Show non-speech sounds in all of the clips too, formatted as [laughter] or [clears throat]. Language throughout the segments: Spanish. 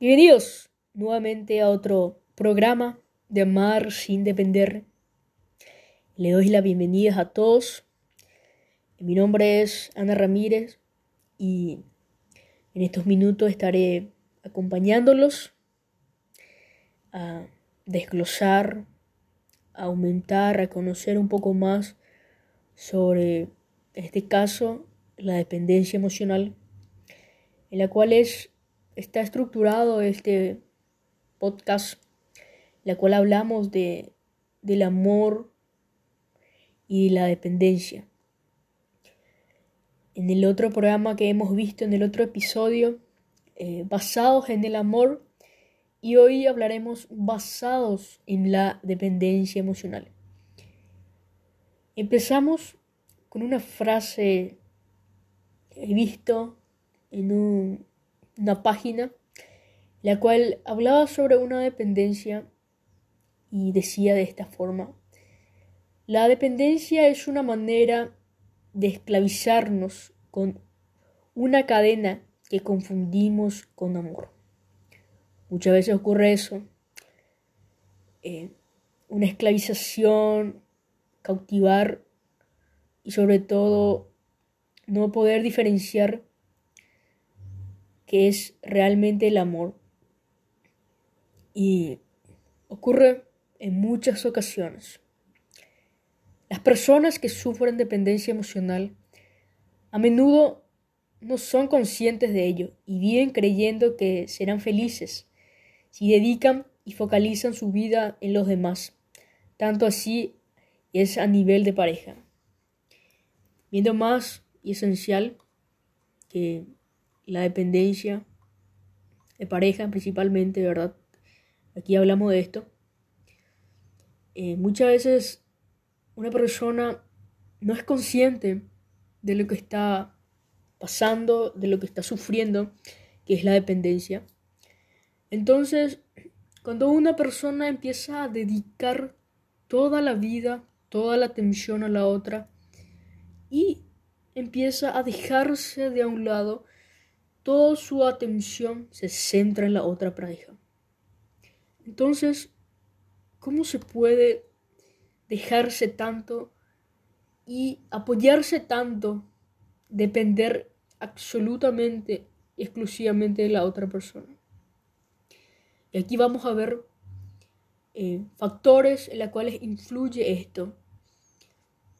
Bienvenidos nuevamente a otro programa de Amar sin depender. Le doy la bienvenida a todos. Mi nombre es Ana Ramírez y en estos minutos estaré acompañándolos a desglosar, a aumentar, a conocer un poco más sobre, este caso, la dependencia emocional, en la cual es, está estructurado este podcast, la cual hablamos de, del amor y la dependencia. En el otro programa que hemos visto, en el otro episodio, eh, basados en el amor, y hoy hablaremos basados en la dependencia emocional. Empezamos con una frase he visto en una página la cual hablaba sobre una dependencia y decía de esta forma, la dependencia es una manera de esclavizarnos con una cadena que confundimos con amor. Muchas veces ocurre eso, eh, una esclavización, cautivar y sobre todo no poder diferenciar qué es realmente el amor. Y ocurre en muchas ocasiones. Las personas que sufren dependencia emocional a menudo no son conscientes de ello y viven creyendo que serán felices si dedican y focalizan su vida en los demás. Tanto así es a nivel de pareja. Viendo más y esencial que la dependencia de pareja principalmente, ¿verdad? Aquí hablamos de esto. Eh, muchas veces una persona no es consciente de lo que está pasando, de lo que está sufriendo, que es la dependencia. Entonces, cuando una persona empieza a dedicar toda la vida, toda la atención a la otra y empieza a dejarse de a un lado, toda su atención se centra en la otra pareja. Entonces, ¿cómo se puede dejarse tanto y apoyarse tanto, depender absolutamente, exclusivamente de la otra persona? Y aquí vamos a ver eh, factores en los cuales influye esto.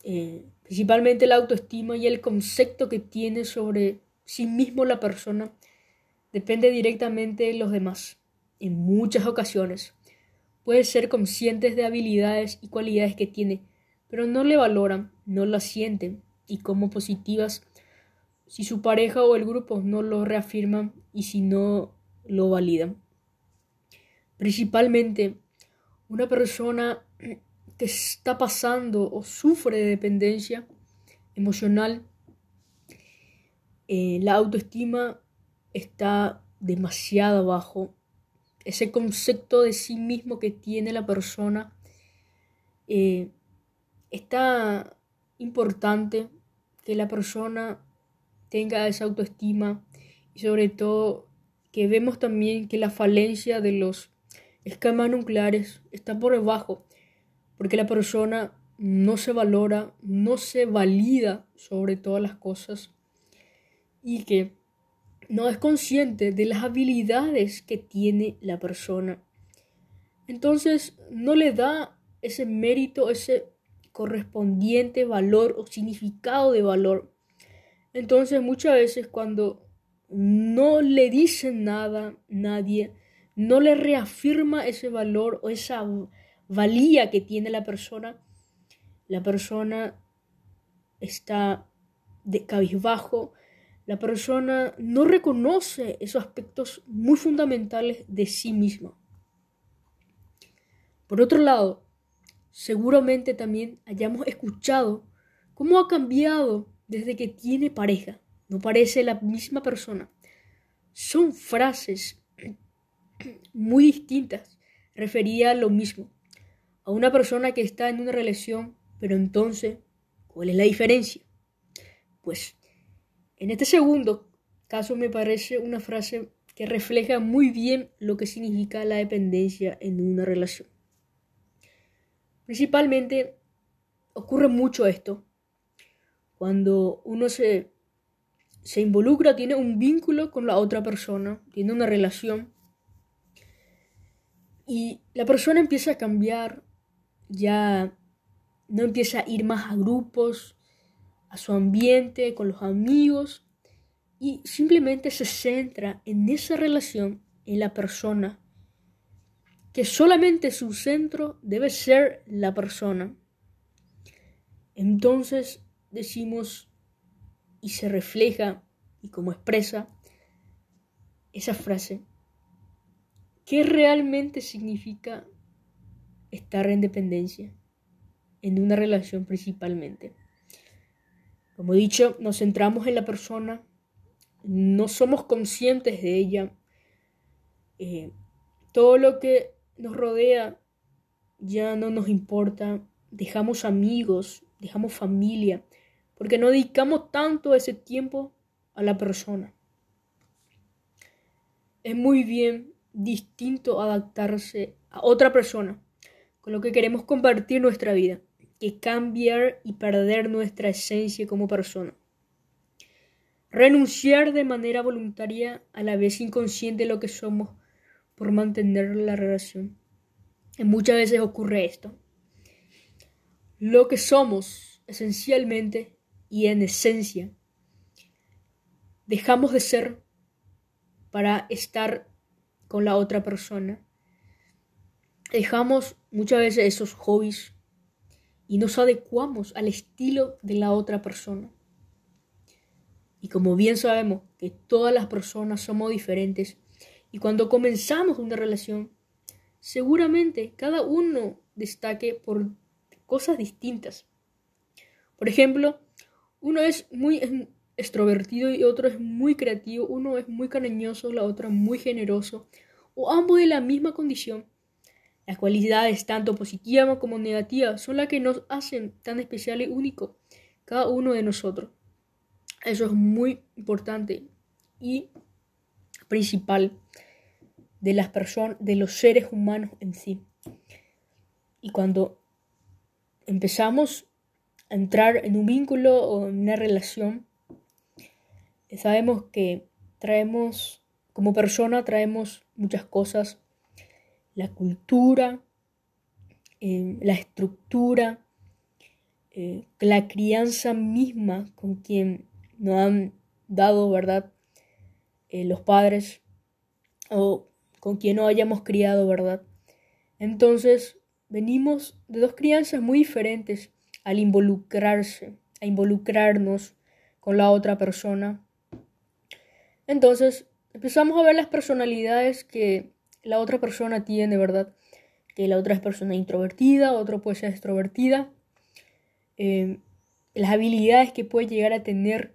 Eh, principalmente la autoestima y el concepto que tiene sobre sí mismo la persona depende directamente de los demás. En muchas ocasiones puede ser conscientes de habilidades y cualidades que tiene, pero no le valoran, no las sienten y como positivas si su pareja o el grupo no lo reafirman y si no lo validan. Principalmente una persona que está pasando o sufre de dependencia emocional, eh, la autoestima está demasiado bajo. Ese concepto de sí mismo que tiene la persona eh, está importante que la persona tenga esa autoestima y sobre todo que vemos también que la falencia de los esquemas nucleares está por debajo porque la persona no se valora, no se valida sobre todas las cosas y que no es consciente de las habilidades que tiene la persona. Entonces no le da ese mérito, ese correspondiente valor o significado de valor. Entonces muchas veces cuando no le dicen nada nadie, no le reafirma ese valor o esa valía que tiene la persona, la persona está de cabizbajo, la persona no reconoce esos aspectos muy fundamentales de sí misma. Por otro lado, seguramente también hayamos escuchado cómo ha cambiado desde que tiene pareja. No parece la misma persona. Son frases muy distintas, refería a lo mismo a una persona que está en una relación, pero entonces, ¿cuál es la diferencia? Pues en este segundo caso me parece una frase que refleja muy bien lo que significa la dependencia en una relación. Principalmente ocurre mucho esto cuando uno se, se involucra, tiene un vínculo con la otra persona, tiene una relación y la persona empieza a cambiar, ya no empieza a ir más a grupos, a su ambiente, con los amigos, y simplemente se centra en esa relación, en la persona, que solamente su centro debe ser la persona. Entonces decimos, y se refleja, y como expresa esa frase, ¿qué realmente significa estar en dependencia? En una relación principalmente. Como he dicho, nos centramos en la persona, no somos conscientes de ella. Eh, todo lo que nos rodea ya no nos importa. Dejamos amigos, dejamos familia, porque no dedicamos tanto ese tiempo a la persona. Es muy bien distinto adaptarse a otra persona con lo que queremos compartir nuestra vida que cambiar y perder nuestra esencia como persona. Renunciar de manera voluntaria, a la vez inconsciente lo que somos, por mantener la relación. Y muchas veces ocurre esto. Lo que somos, esencialmente y en esencia, dejamos de ser para estar con la otra persona. Dejamos muchas veces esos hobbies y nos adecuamos al estilo de la otra persona. Y como bien sabemos que todas las personas somos diferentes, y cuando comenzamos una relación, seguramente cada uno destaque por cosas distintas. Por ejemplo, uno es muy extrovertido y otro es muy creativo, uno es muy cariñoso, la otra muy generoso, o ambos de la misma condición. Las cualidades, tanto positivas como negativas, son las que nos hacen tan especial y único cada uno de nosotros. Eso es muy importante y principal de las personas, de los seres humanos en sí. Y cuando empezamos a entrar en un vínculo o en una relación, sabemos que traemos, como persona, traemos muchas cosas, la cultura, eh, la estructura, eh, la crianza misma con quien nos han dado, ¿verdad? Eh, los padres o con quien no hayamos criado, ¿verdad? Entonces, venimos de dos crianzas muy diferentes al involucrarse, a involucrarnos con la otra persona. Entonces, empezamos a ver las personalidades que la otra persona tiene, ¿verdad? Que la otra es persona introvertida, otro puede ser extrovertida. Eh, las habilidades que puede llegar a tener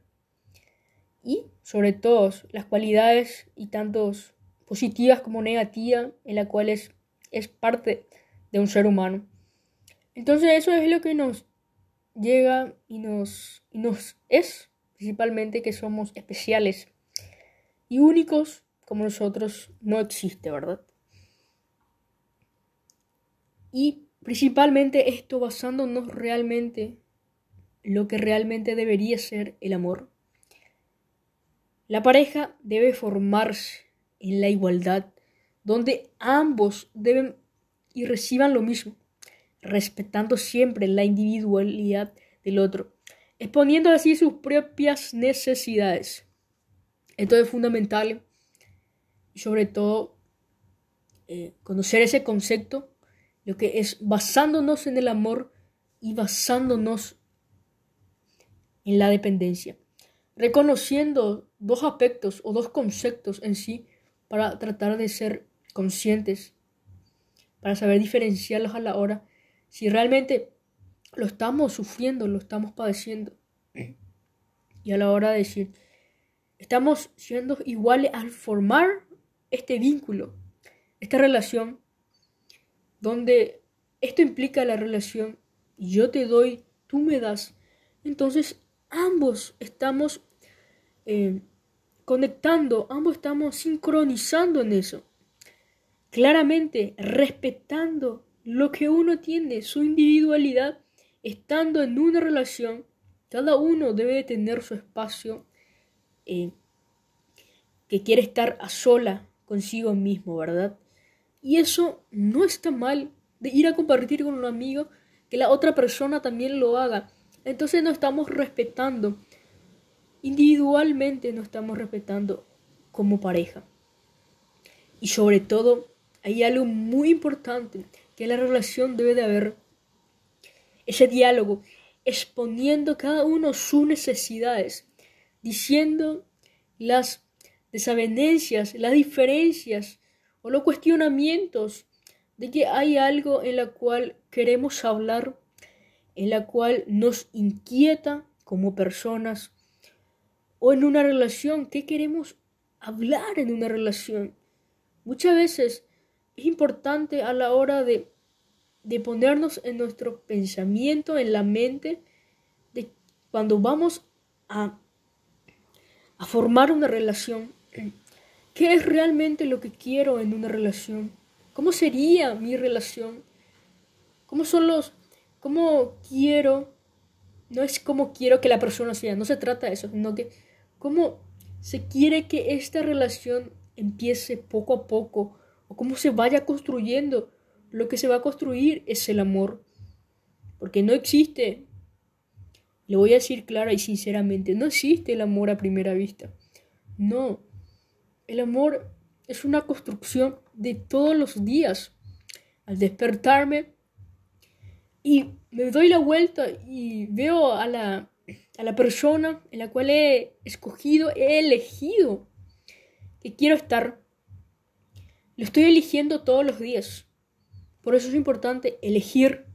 y sobre todo las cualidades y tantos positivas como negativas en las cuales es parte de un ser humano. Entonces eso es lo que nos llega y nos, y nos es principalmente que somos especiales y únicos como nosotros no existe, ¿verdad? Y principalmente esto basándonos realmente lo que realmente debería ser el amor. La pareja debe formarse en la igualdad, donde ambos deben y reciban lo mismo, respetando siempre la individualidad del otro, exponiendo así sus propias necesidades. Esto es fundamental sobre todo eh, conocer ese concepto, lo que es basándonos en el amor y basándonos en la dependencia reconociendo dos aspectos o dos conceptos en sí para tratar de ser conscientes, para saber diferenciarlos a la hora, si realmente lo estamos sufriendo, lo estamos padeciendo. Y a la hora de decir, estamos siendo iguales al formar este vínculo, esta relación, donde esto implica la relación, yo te doy, tú me das. Entonces, ambos estamos eh, conectando, ambos estamos sincronizando en eso. Claramente respetando lo que uno tiene, su individualidad, estando en una relación, cada uno debe tener su espacio eh, que quiere estar a sola consigo mismo, ¿verdad? Y eso no está mal de ir a compartir con un amigo, que la otra persona también lo haga. Entonces no estamos respetando. Individualmente no estamos respetando como pareja. Y sobre todo, hay algo muy importante que la relación debe de haber. Ese diálogo, exponiendo cada uno sus necesidades, diciendo las desavenencias, las diferencias o los cuestionamientos de que hay algo en la cual queremos hablar, en la cual nos inquieta como personas o en una relación, ¿qué queremos hablar en una relación? Muchas veces es importante a la hora de, de ponernos en nuestro pensamiento, en la mente, de cuando vamos a, a formar una relación, ¿qué es realmente lo que quiero en una relación? ¿Cómo sería mi relación? ¿Cómo son los... ¿Cómo quiero? No es como quiero que la persona sea, no se trata de eso, sino que cómo se quiere que esta relación empiece poco a poco o cómo se vaya construyendo. Lo que se va a construir es el amor. Porque no existe, le voy a decir clara y sinceramente, no existe el amor a primera vista. No, el amor es una construcción de todos los días. Al despertarme y me doy la vuelta y veo a la, a la persona en la cual he escogido, he elegido que quiero estar. Lo estoy eligiendo todos los días. Por eso es importante elegir.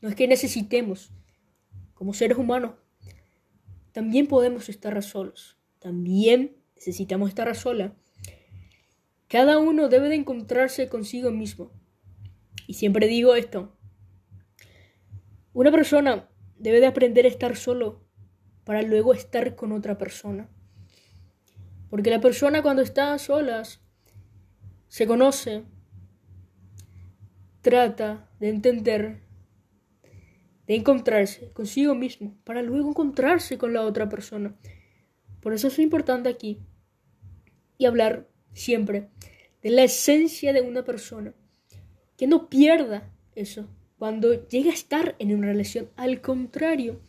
No es que necesitemos, como seres humanos, también podemos estar solos. También necesitamos estar a sola cada uno debe de encontrarse consigo mismo. Y siempre digo esto. Una persona debe de aprender a estar solo para luego estar con otra persona. Porque la persona cuando está a solas se conoce, trata de entender, de encontrarse consigo mismo para luego encontrarse con la otra persona. Por eso es importante aquí y hablar siempre de la esencia de una persona. Que no pierda eso cuando llegue a estar en una relación. Al contrario,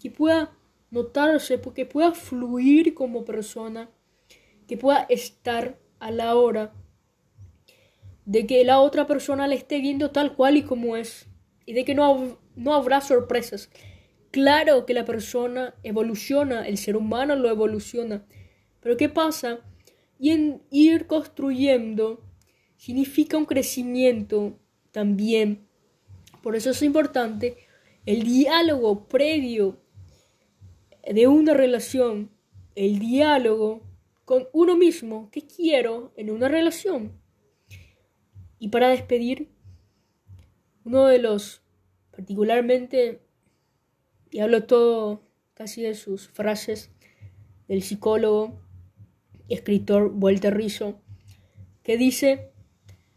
que pueda notarse, que pueda fluir como persona, que pueda estar a la hora de que la otra persona le esté viendo tal cual y como es, y de que no, no habrá sorpresas. Claro que la persona evoluciona, el ser humano lo evoluciona, pero ¿qué pasa y en ir construyendo significa un crecimiento también. Por eso es importante el diálogo previo de una relación, el diálogo con uno mismo, ¿qué quiero en una relación? Y para despedir, uno de los, particularmente, y hablo todo casi de sus frases del psicólogo escritor Walter Rizzo, que dice,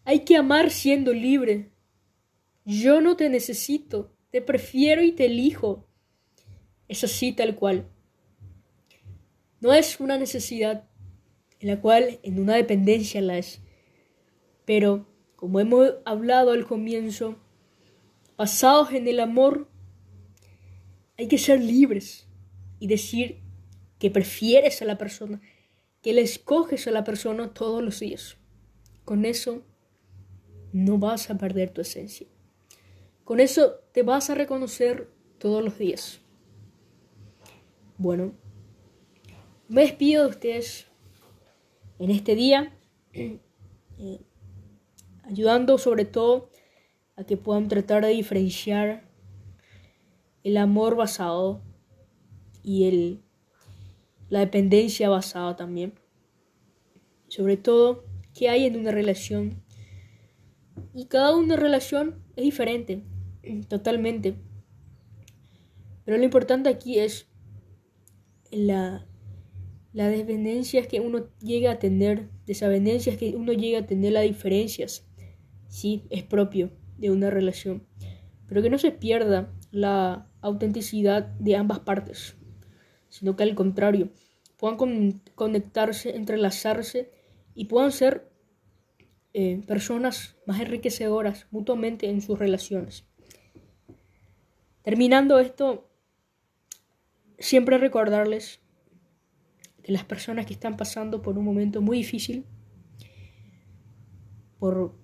hay que amar siendo libre. Yo no te necesito, te prefiero y te elijo. Es así tal cual. No es una necesidad en la cual en una dependencia la es. Pero, como hemos hablado al comienzo, basados en el amor, hay que ser libres y decir que prefieres a la persona, que le escoges a la persona todos los días. Con eso no vas a perder tu esencia. Con eso te vas a reconocer todos los días. Bueno, me despido de ustedes en este día, [clears throat] eh, ayudando sobre todo a que puedan tratar de diferenciar el amor basado y el la dependencia basada también. Sobre todo, qué hay en una relación. Y cada una relación es diferente, [clears throat] totalmente. Pero lo importante aquí es la, las dependencias que uno llega a tener, desavenencias que uno llega a tener, las diferencias, sí, es propio de una relación, pero que no se pierda la autenticidad de ambas partes, sino que al contrario, puedan conectarse, entrelazarse y puedan ser eh, personas más enriquecedoras mutuamente en sus relaciones. Terminando esto, siempre recordarles que las personas que están pasando por un momento muy difícil, por,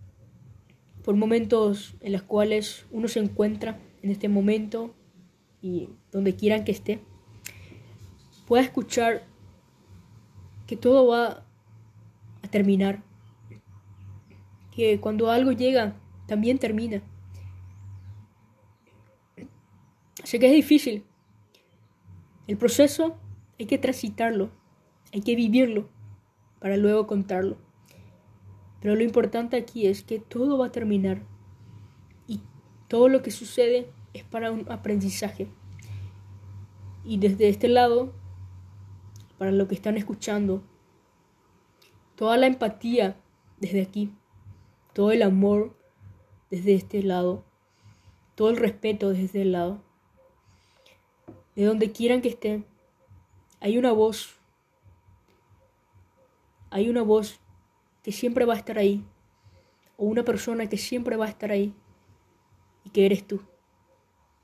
por momentos en los cuales uno se encuentra en este momento y donde quieran que esté, pueda escuchar que todo va a terminar, que cuando algo llega, también termina. Sé que es difícil. El proceso hay que transitarlo, hay que vivirlo para luego contarlo. Pero lo importante aquí es que todo va a terminar todo lo que sucede es para un aprendizaje. Y desde este lado, para lo que están escuchando, toda la empatía desde aquí todo el amor desde este lado, todo el respeto desde este lado. De donde quieran que estén, hay una voz, hay una voz que siempre va a estar ahí, o una persona que siempre va a estar ahí, y que eres tú,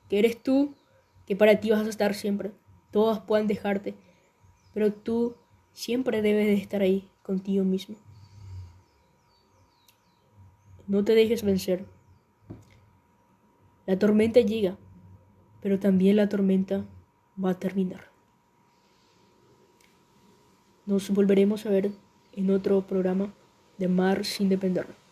que eres tú, que para ti vas a estar siempre. Todas pueden dejarte, pero tú siempre debes de estar ahí contigo mismo. No te dejes vencer. La tormenta llega, pero también la tormenta va a terminar. Nos volveremos a ver en otro programa de Mar sin depender.